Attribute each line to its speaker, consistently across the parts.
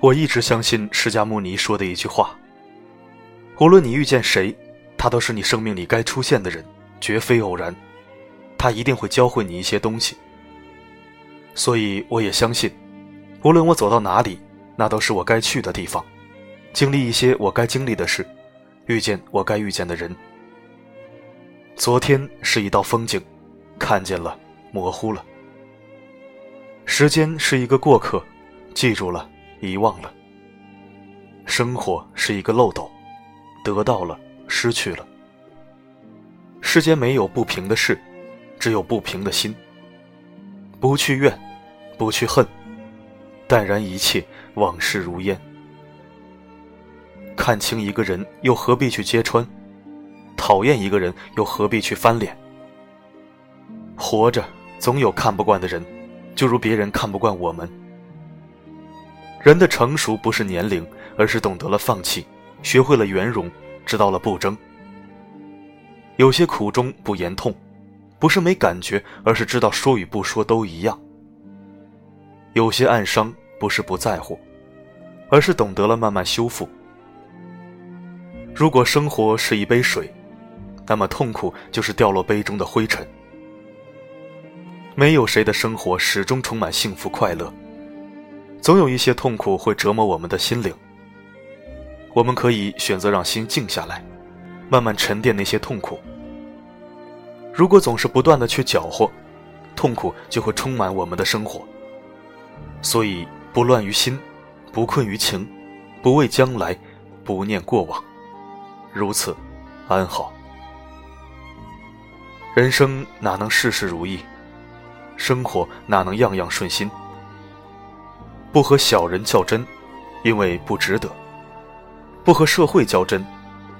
Speaker 1: 我一直相信释迦牟尼说的一句话：无论你遇见谁，他都是你生命里该出现的人，绝非偶然。他一定会教会你一些东西。所以我也相信，无论我走到哪里，那都是我该去的地方，经历一些我该经历的事，遇见我该遇见的人。昨天是一道风景，看见了，模糊了。时间是一个过客，记住了。遗忘了，生活是一个漏斗，得到了，失去了。世间没有不平的事，只有不平的心。不去怨，不去恨，淡然一切，往事如烟。看清一个人，又何必去揭穿？讨厌一个人，又何必去翻脸？活着，总有看不惯的人，就如别人看不惯我们。人的成熟不是年龄，而是懂得了放弃，学会了圆融，知道了不争。有些苦衷不言痛，不是没感觉，而是知道说与不说都一样。有些暗伤不是不在乎，而是懂得了慢慢修复。如果生活是一杯水，那么痛苦就是掉落杯中的灰尘。没有谁的生活始终充满幸福快乐。总有一些痛苦会折磨我们的心灵。我们可以选择让心静下来，慢慢沉淀那些痛苦。如果总是不断的去搅和，痛苦就会充满我们的生活。所以，不乱于心，不困于情，不畏将来，不念过往，如此，安好。人生哪能事事如意？生活哪能样样顺心？不和小人较真，因为不值得；不和社会较真，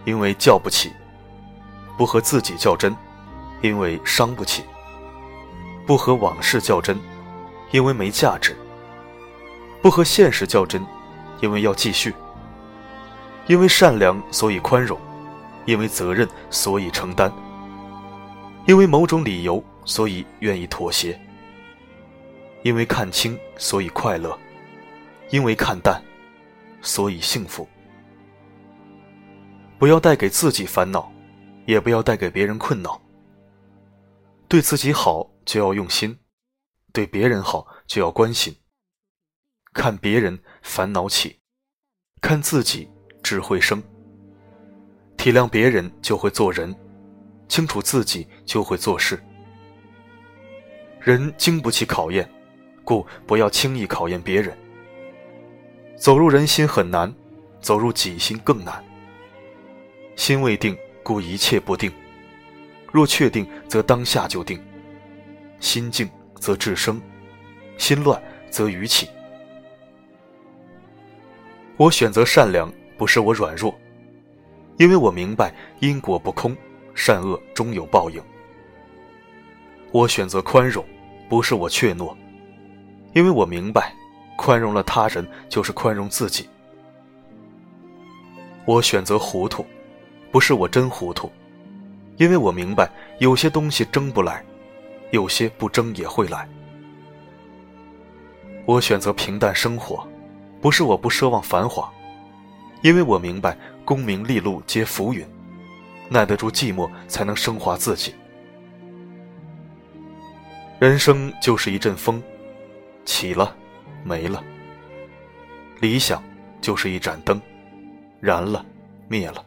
Speaker 1: 因为较不起；不和自己较真，因为伤不起；不和往事较真，因为没价值；不和现实较真，因为要继续；因为善良，所以宽容；因为责任，所以承担；因为某种理由，所以愿意妥协；因为看清，所以快乐。因为看淡，所以幸福。不要带给自己烦恼，也不要带给别人困恼。对自己好就要用心，对别人好就要关心。看别人烦恼起，看自己智慧生。体谅别人就会做人，清楚自己就会做事。人经不起考验，故不要轻易考验别人。走入人心很难，走入己心更难。心未定，故一切不定；若确定，则当下就定。心静则智生，心乱则愚起。我选择善良，不是我软弱，因为我明白因果不空，善恶终有报应。我选择宽容，不是我怯懦，因为我明白。宽容了他人，就是宽容自己。我选择糊涂，不是我真糊涂，因为我明白有些东西争不来，有些不争也会来。我选择平淡生活，不是我不奢望繁华，因为我明白功名利禄皆浮云，耐得住寂寞，才能升华自己。人生就是一阵风，起了。没了，理想就是一盏灯，燃了，灭了；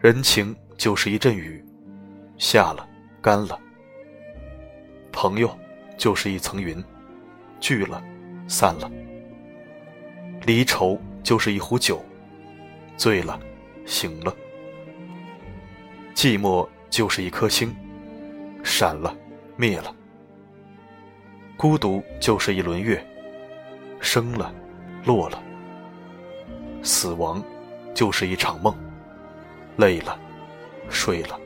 Speaker 1: 人情就是一阵雨，下了，干了；朋友就是一层云，聚了，散了；离愁就是一壶酒，醉了，醒了；寂寞就是一颗星，闪了，灭了。孤独就是一轮月，生了，落了；死亡就是一场梦，累了，睡了。